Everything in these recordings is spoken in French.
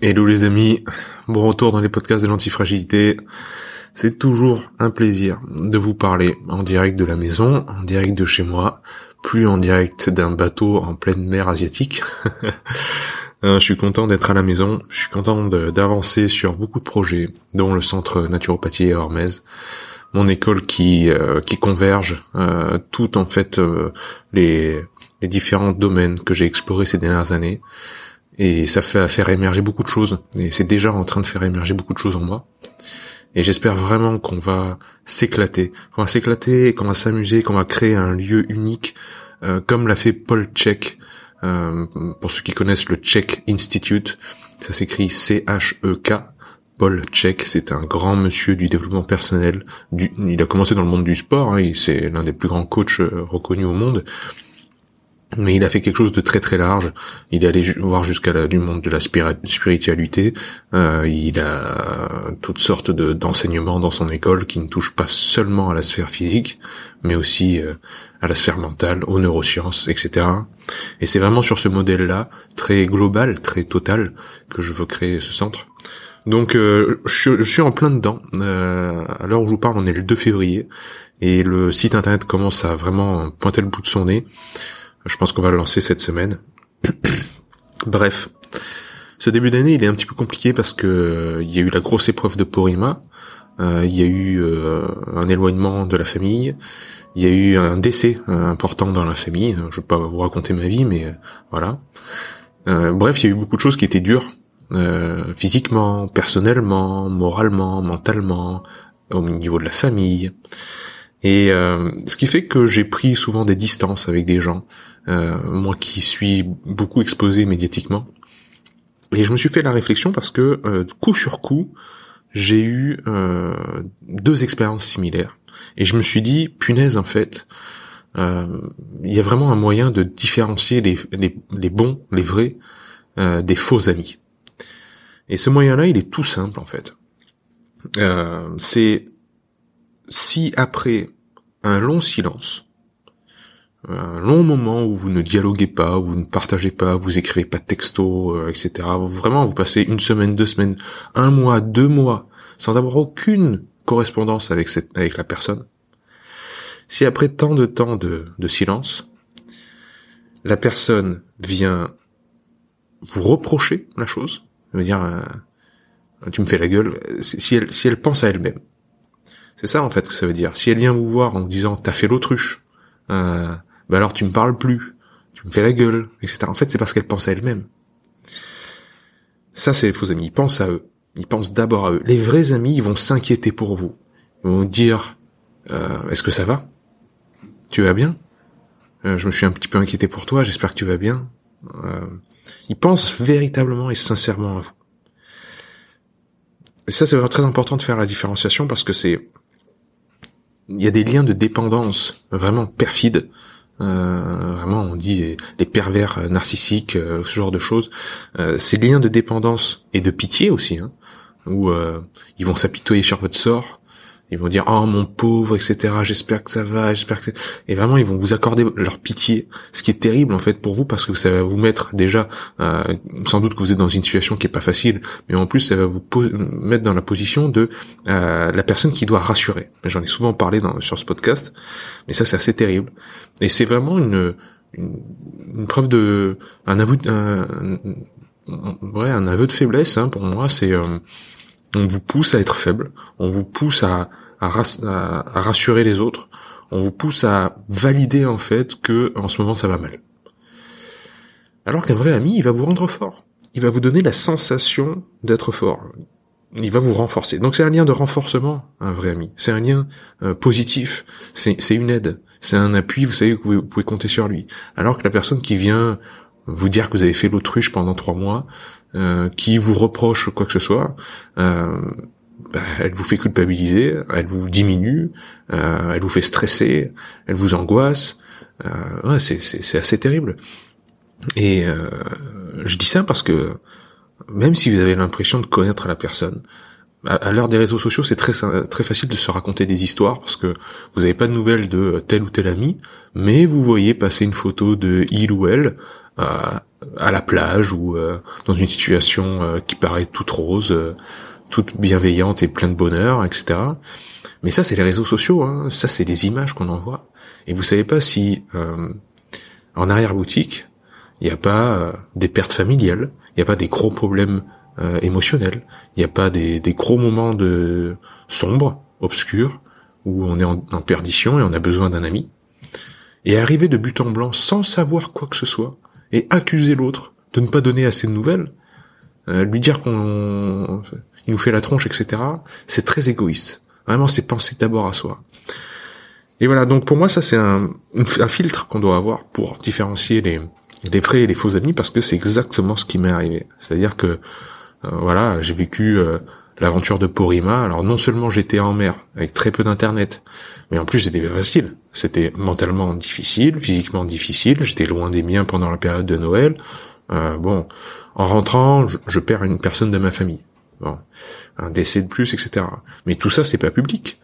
Hello les amis, bon retour dans les podcasts de l'antifragilité. C'est toujours un plaisir de vous parler en direct de la maison, en direct de chez moi, plus en direct d'un bateau en pleine mer asiatique. Euh, je suis content d'être à la maison, je suis content d'avancer sur beaucoup de projets, dont le centre naturopathie à Hormez, mon école qui euh, qui converge euh, tout en fait euh, les les différents domaines que j'ai explorés ces dernières années et ça fait faire émerger beaucoup de choses. Et c'est déjà en train de faire émerger beaucoup de choses en moi. Et j'espère vraiment qu'on va s'éclater. Qu'on va s'éclater qu'on va s'amuser qu'on va créer un lieu unique euh, comme l'a fait Paul Check euh, pour ceux qui connaissent le Check Institute. Ça s'écrit C-H-E-K Paul Check, c'est un grand monsieur du développement personnel. Il a commencé dans le monde du sport, hein, c'est l'un des plus grands coachs euh, reconnus au monde. Mais il a fait quelque chose de très très large. Il est allé voir jusqu'à du monde de la spiritualité. Euh, il a toutes sortes de- d'enseignements dans son école qui ne touchent pas seulement à la sphère physique, mais aussi euh, à la sphère mentale, aux neurosciences, etc. Et c'est vraiment sur ce modèle-là, très global, très total, que je veux créer ce centre. Donc euh, je, je suis en plein dedans. Euh, à l'heure où je vous parle, on est le 2 février et le site internet commence à vraiment pointer le bout de son nez. Je pense qu'on va le lancer cette semaine. Bref, ce début d'année, il est un petit peu compliqué parce que euh, y a eu la grosse épreuve de Porima, euh, il y a eu euh, un éloignement de la famille, il y a eu un décès important dans la famille. Je vais pas vous raconter ma vie, mais voilà. Bref, il y a eu beaucoup de choses qui étaient dures, physiquement, personnellement, moralement, mentalement, au niveau de la famille. Et euh, ce qui fait que j'ai pris souvent des distances avec des gens, euh, moi qui suis beaucoup exposé médiatiquement. Et je me suis fait la réflexion parce que euh, coup sur coup, j'ai eu euh, deux expériences similaires. Et je me suis dit, punaise en fait, euh, il y a vraiment un moyen de différencier les, les, les bons, les vrais, euh, des faux amis. Et ce moyen-là, il est tout simple en fait. C'est si après un long silence, un long moment où vous ne dialoguez pas, où vous ne partagez pas, vous écrivez pas de texto, euh, etc. Vraiment, vous passez une semaine, deux semaines, un mois, deux mois, sans avoir aucune correspondance avec cette, avec la personne. Si après tant de temps de, de silence, la personne vient vous reprocher la chose, veut dire, euh, tu me fais la gueule, si elle, si elle pense à elle-même. C'est ça en fait que ça veut dire. Si elle vient vous voir en vous disant t'as fait l'autruche, euh, bah alors tu me parles plus, tu me fais la gueule, etc. En fait c'est parce qu'elle pense à elle-même. Ça c'est les faux amis, ils pensent à eux. Ils pensent d'abord à eux. Les vrais amis, ils vont s'inquiéter pour vous. Ils vont dire euh, est-ce que ça va? Tu vas bien? Euh, Je me suis un petit peu inquiété pour toi, j'espère que tu vas bien. Euh, ils pensent véritablement et sincèrement à vous. Et ça, c'est vraiment très important de faire la différenciation parce que c'est, il y a des liens de dépendance vraiment perfides. Euh, vraiment, on dit les, pervers euh, narcissiques, euh, ce genre de choses. Euh, ces liens de dépendance et de pitié aussi, hein, où euh, ils vont s'apitoyer sur votre sort. Ils vont dire oh mon pauvre etc j'espère que ça va j'espère que et vraiment ils vont vous accorder leur pitié ce qui est terrible en fait pour vous parce que ça va vous mettre déjà euh, sans doute que vous êtes dans une situation qui est pas facile mais en plus ça va vous mettre dans la position de euh, la personne qui doit rassurer. J'en ai souvent parlé dans, sur ce podcast mais ça c'est assez terrible. Et c'est vraiment une, une une preuve de un aveu un, un- ouais un aveu de faiblesse hein, pour moi c'est euh, on vous pousse à être faible, on vous pousse à, à, ras- à- à rassurer les autres, on vous pousse à valider en fait que en ce moment ça va mal. Alors qu'un vrai ami, il va vous rendre fort. Il va vous donner la sensation d'être fort. Il va vous renforcer. Donc c'est un lien de renforcement, un vrai ami. C'est un lien euh, positif. C'est une aide. C'est un appui. Vous savez que vous pouvez compter sur lui. Alors que la personne qui vient vous dire que vous avez fait l'autruche pendant trois mois, euh, qui vous reproche quoi que ce soit, euh, bah, elle vous fait culpabiliser, elle vous diminue, euh, elle vous fait stresser, elle vous angoisse. ouais, c'est, assez terrible. Et je dis ça parce que même si vous avez l'impression de connaître la personne, à, l'heure des réseaux sociaux, c'est très très facile de se raconter des histoires parce que vous n'avez pas de nouvelles de tel ou tel ami, mais vous voyez passer une photo de il ou elle à la plage ou euh, dans une situation euh, qui paraît toute rose, euh, toute bienveillante et pleine de bonheur, etc. Mais ça, c'est les réseaux sociaux. Hein. Ça, c'est des images qu'on envoie. Et vous savez pas si en arrière-boutique, il n'y a pas des pertes familiales, il n'y a pas des gros problèmes émotionnels, il n'y a pas des, des, gros moments de sombre, obscurs, où on est en, en perdition et on a besoin d'un ami. Et arriver de but en blanc sans savoir quoi que ce soit, et accuser l'autre de ne pas donner assez de nouvelles, euh, lui dire qu'on il nous fait la tronche, etc. C'est très égoïste. Vraiment, c'est penser d'abord à soi. Et voilà, donc pour moi, ça c'est un, un filtre qu'on doit avoir pour différencier les, les vrais et les faux amis, parce que c'est exactement ce qui m'est arrivé. C'est-à-dire que, euh, voilà, j'ai vécu euh, l'aventure de Porima. Alors non seulement j'étais en mer, avec très peu d'internet, mais en plus c'était facile. C'était mentalement difficile, physiquement difficile. J'étais loin des miens pendant la période de Noël. Euh, bon, en rentrant, je, perds une personne de ma famille. Bon, un décès de plus, etc. Mais tout ça, c'est pas public.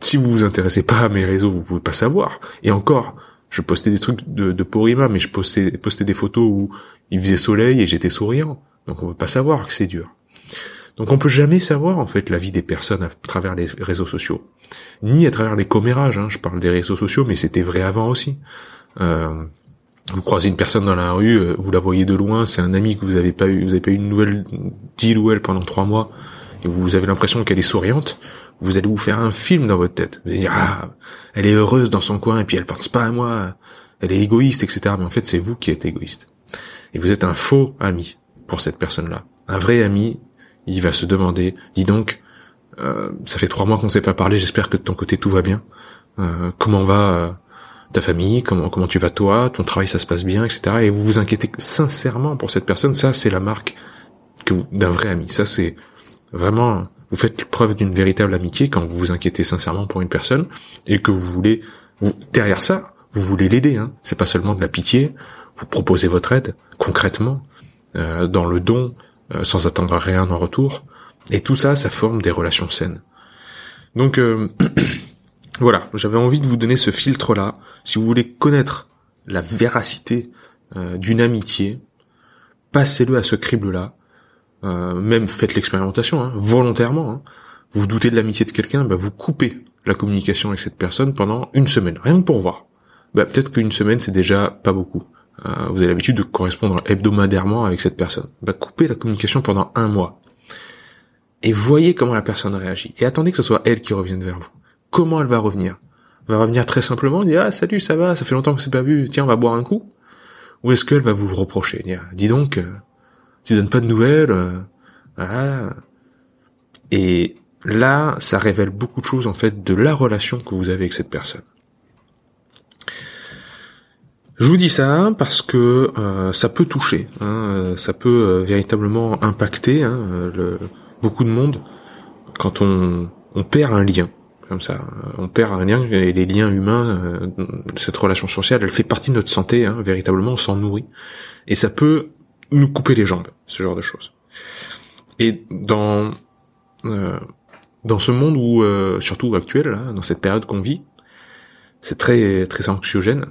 Si vous vous intéressez pas à mes réseaux, vous pouvez pas savoir. Et encore, je postais des trucs de, de Porima, mais je postais, postais des photos où il faisait soleil et j'étais souriant. Donc on peut pas savoir que c'est dur. Donc on peut jamais savoir en fait la vie des personnes à travers les réseaux sociaux, ni à travers les commérages. Hein. Je parle des réseaux sociaux, mais c'était vrai avant aussi. Euh, vous croisez une personne dans la rue, euh, vous la voyez de loin, c'est un ami que vous avez pas eu, vous avez pas eu une nouvelle deal ou elle pendant trois mois, et vous avez l'impression qu'elle est souriante. Vous allez vous faire un film dans votre tête. Vous allez dire ah, elle est heureuse dans son coin et puis elle pense pas à moi, elle est égoïste, etc. Mais en fait c'est vous qui êtes égoïste. Et vous êtes un faux ami pour cette personne-là. Un vrai ami, il va se demander, dis donc, euh, ça fait trois mois qu'on ne s'est pas parlé, j'espère que de ton côté tout va bien. Euh, comment va euh, ta famille, comment comment tu vas toi, ton travail ça se passe bien, etc. Et vous vous inquiétez sincèrement pour cette personne, ça c'est la marque que d'un vrai ami. Ça c'est vraiment, vous faites preuve d'une véritable amitié quand vous vous inquiétez sincèrement pour une personne et que vous voulez, vous, derrière ça, vous voulez l'aider. Hein. C'est pas seulement de la pitié. Vous proposez votre aide concrètement dans le don, euh, sans attendre rien en retour. Et tout ça, ça forme des relations saines. Donc euh, voilà, j'avais envie de vous donner ce filtre-là. Si vous voulez connaître la véracité euh, d'une amitié, passez-le à ce crible-là. même faites l'expérimentation, hein, volontairement. Hein. Vous doutez de l'amitié de quelqu'un, bah, vous coupez la communication avec cette personne pendant une semaine, rien que pour voir. Bah, peut-être qu'une semaine c'est déjà pas beaucoup. Euh, vous avez l'habitude de correspondre hebdomadairement avec cette personne. Bah, coupez la communication pendant un mois. Et voyez comment la personne réagit. Et attendez que ce soit elle qui revienne vers vous. Comment elle va revenir? Elle va revenir très simplement, dire ah salut ça va, ça fait longtemps que c'est pas vu, tiens on va boire un coup. Ou est-ce qu'elle va vous reprocher dis donc, euh, tu donnes pas de nouvelles, euh, Et là, ça révèle beaucoup de choses en fait de la relation que vous avez avec cette personne. Je vous dis ça parce que euh, ça peut toucher, hein, euh, ça peut euh, véritablement impacter hein, le, beaucoup de monde quand on, on, perd un lien comme ça. On perd un lien et les liens humains, cette relation sociale, elle fait partie de notre santé, hein, véritablement, on s'en nourrit et ça peut nous couper les jambes, ce genre de choses. Et dans dans ce monde où, surtout actuel, là, dans cette période qu'on vit, c'est très très anxiogène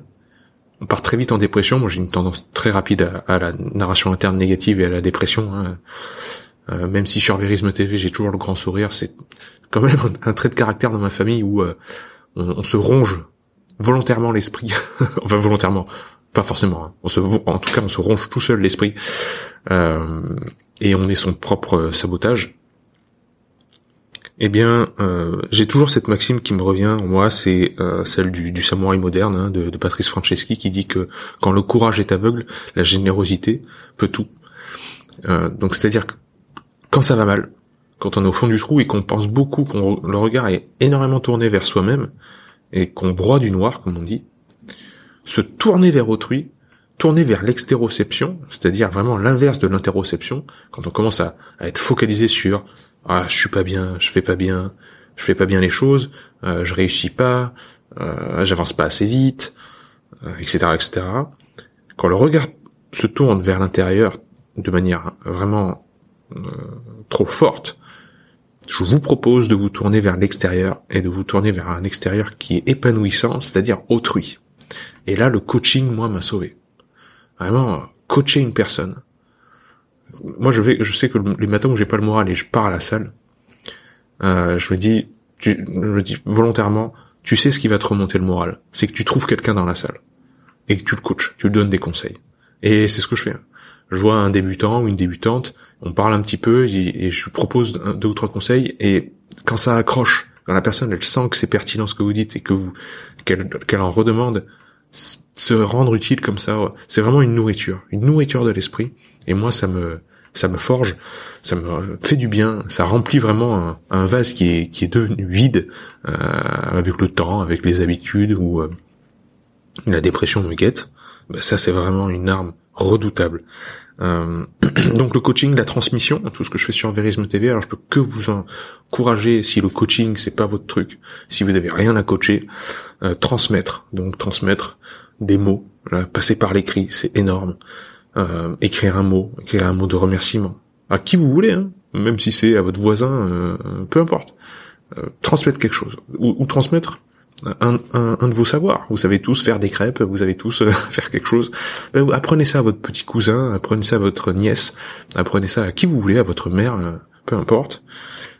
on part très vite en dépression. Moi, j'ai une tendance très rapide à, la narration interne négative et à la dépression. Hein. Euh, même si sur Vérisme TV, j'ai toujours le grand sourire, c'est quand même un, trait de caractère dans ma famille où euh, on, se ronge volontairement l'esprit. enfin, volontairement, pas forcément. Hein. En tout cas, on se ronge tout seul l'esprit euh, et on est son propre sabotage eh bien, euh, j'ai toujours cette maxime qui me revient moi, c'est euh, celle du, samouraï moderne hein, de, Patrice Franceschi qui dit que quand le courage est aveugle, la générosité peut tout. Euh, donc, c'est-à-dire quand ça va mal, quand on est au fond du trou et qu'on pense beaucoup, qu'on le regard est énormément tourné vers soi-même et qu'on broie du noir, comme on dit, se tourner vers autrui, tourner vers l'extéroception, c'est-à-dire vraiment l'inverse de l'interoception, quand on commence à, être focalisé sur ah je suis pas bien, je fais pas bien, je fais pas bien les choses, euh, je réussis pas, euh, j'avance pas assez vite, etc., euh, etc. Quand le regard se tourne vers l'intérieur de manière vraiment euh, trop forte, je vous propose de vous tourner vers l'extérieur et de vous tourner vers un extérieur qui est épanouissant, c'est-à-dire autrui. Et là, le coaching, moi, m'a sauvé. Vraiment, coacher une personne. Moi, je vais, je sais que les matins où j'ai pas le moral et je pars à la salle, euh, je me dis, tu, je me dis volontairement, tu sais ce qui va te remonter le moral, c'est que tu trouves quelqu'un dans la salle et que tu le coaches, tu lui donnes des conseils. Et c'est ce que je fais. Je vois un débutant ou une débutante, on parle un petit peu et, je lui propose deux ou trois conseils et quand ça accroche, quand la personne elle sent que c'est pertinent ce que vous dites et que vous qu'elle en redemande, se rendre utile comme ça, c'est vraiment une nourriture, une nourriture de l'esprit. Et moi, ça me, ça me forge, ça me fait du bien, ça remplit vraiment un, vase qui est, qui est devenu vide euh, avec le temps, avec les habitudes ou euh, la dépression me guette. Bah, ça, c'est vraiment une arme redoutable. Euh, donc le coaching, la transmission, tout ce que je fais sur Verisme TV, alors je peux que vous encourager, si le coaching c'est pas votre truc, si vous n'avez rien à coacher, euh, transmettre, donc transmettre des mots, passer par l'écrit, c'est énorme. Euh, écrire un mot, écrire un mot de remerciement, à qui vous voulez, hein, même si c'est à votre voisin, peu importe. transmettre quelque chose, ou transmettre un, de vos savoirs. Vous savez tous faire des crêpes, vous savez tous euh, faire quelque chose. Euh, apprenez ça à votre petit cousin, apprenez ça à votre nièce, apprenez ça à qui vous voulez, à votre mère, euh, peu importe.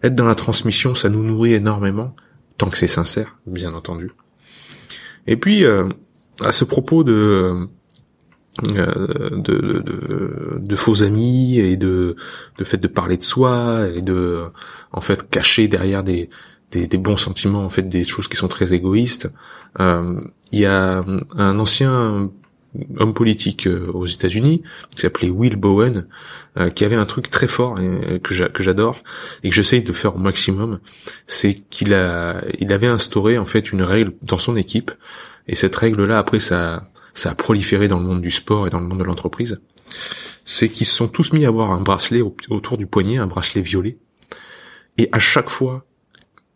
Être dans la transmission, ça nous nourrit énormément, tant que c'est sincère, bien entendu. Et puis, à ce propos de, de, de, de, faux amis et de, de fait de parler de soi et de en fait cacher derrière des, des, bons sentiments, en fait, des choses qui sont très égoïstes. Euh, il y a un ancien homme politique euh, aux États-Unis qui s'appelait Will Bowen, euh, qui avait un truc très fort que j'adore et que j'essaye de faire au maximum, c'est qu'il a, il avait instauré en fait une règle dans son équipe et cette règle-là après ça, ça a proliféré dans le monde du sport et dans le monde de l'entreprise. C'est qu'ils se sont tous mis à avoir un bracelet autour du poignet, un bracelet violet, et à chaque fois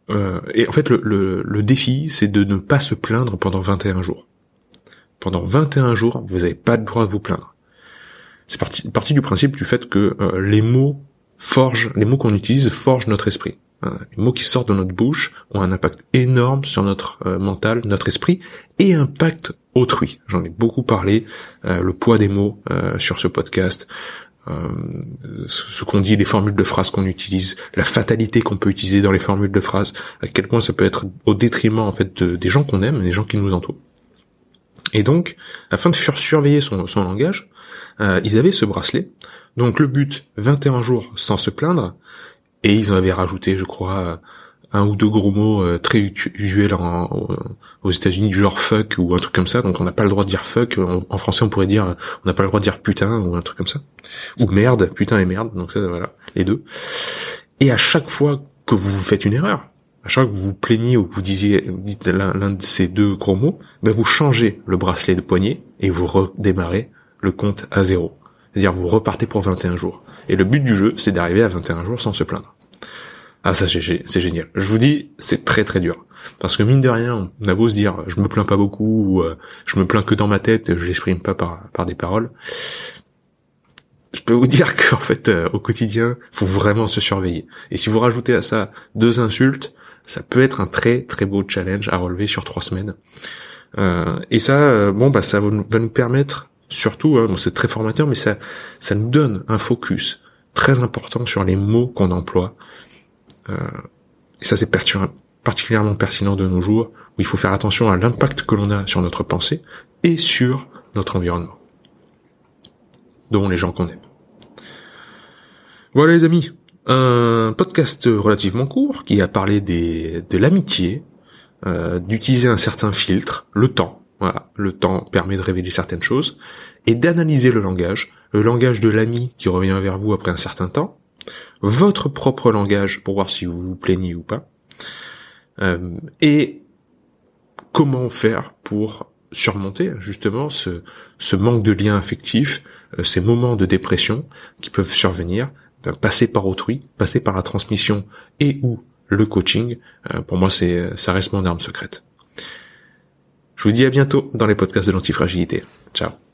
euh, et en fait, le, le, défi, c'est de ne pas se plaindre pendant 21 jours. Pendant 21 jours, vous n'avez pas le droit de vous plaindre. C'est parti, du principe du fait que euh, les mots forgent, les mots qu'on utilise forgent notre esprit. Hein, les mots qui sortent de notre bouche ont un impact énorme sur notre euh, mental, notre esprit, et impact autrui. J'en ai beaucoup parlé, le poids des mots sur ce podcast. Euh, ce qu'on dit, les formules de phrases qu'on utilise, la fatalité qu'on peut utiliser dans les formules de phrases, à quel point ça peut être au détriment en fait des gens qu'on aime, des gens qui nous entourent. Et donc, afin de faire surveiller son, langage, euh, ils avaient ce bracelet. Donc le but, 21 jours sans se plaindre, et ils en avaient rajouté, je crois, un ou deux gros mots euh, très usuels en, aux États-Unis du genre fuck ou un truc comme ça. Donc on n'a pas le droit de dire fuck. En, français on pourrait dire on n'a pas le droit de dire putain ou un truc comme ça. Ou merde, putain et merde. Donc ça voilà, les deux. Et à chaque fois que vous faites une erreur, à chaque fois que vous vous plaignez ou que vous disiez dites l'un de ces deux gros mots, ben vous changez le bracelet de poignet et vous redémarrez le compte à zéro. C'est-à-dire vous repartez pour 21 jours. Et le but du jeu, c'est d'arriver à 21 jours sans se plaindre. Ah ça c'est génial. Je vous dis, c'est très très dur. Parce que mine de rien, on a beau se dire, je me plains pas beaucoup, ou euh, je me plains que dans ma tête, je l'exprime pas par, des paroles. Je peux vous dire qu'en fait, euh, au quotidien, faut vraiment se surveiller. Et si vous rajoutez à ça deux insultes, ça peut être un très très beau challenge à relever sur trois semaines. Euh, et ça, bon bah ça va nous permettre, surtout, hein, c'est très formateur, mais ça ça nous donne un focus très important sur les mots qu'on emploie euh, et ça, c'est particulièrement pertinent de nos jours, où il faut faire attention à l'impact que l'on a sur notre pensée et sur notre environnement, dont les gens qu'on aime. Voilà les amis, un podcast relativement court qui a parlé de l'amitié, euh, d'utiliser un certain filtre, le temps. Voilà, le temps permet de révéler certaines choses et d'analyser le langage, le langage de l'ami qui revient vers vous après un certain temps, votre propre langage pour voir si vous vous plaignez ou pas, euh, et comment faire pour surmonter justement ce, manque de lien affectif, euh, ces moments de dépression qui peuvent survenir, ben, passer par autrui, passer par la transmission et ou le coaching, euh, pour moi c'est ça reste mon arme secrète. Je vous dis à bientôt dans les podcasts de l'antifragilité. Ciao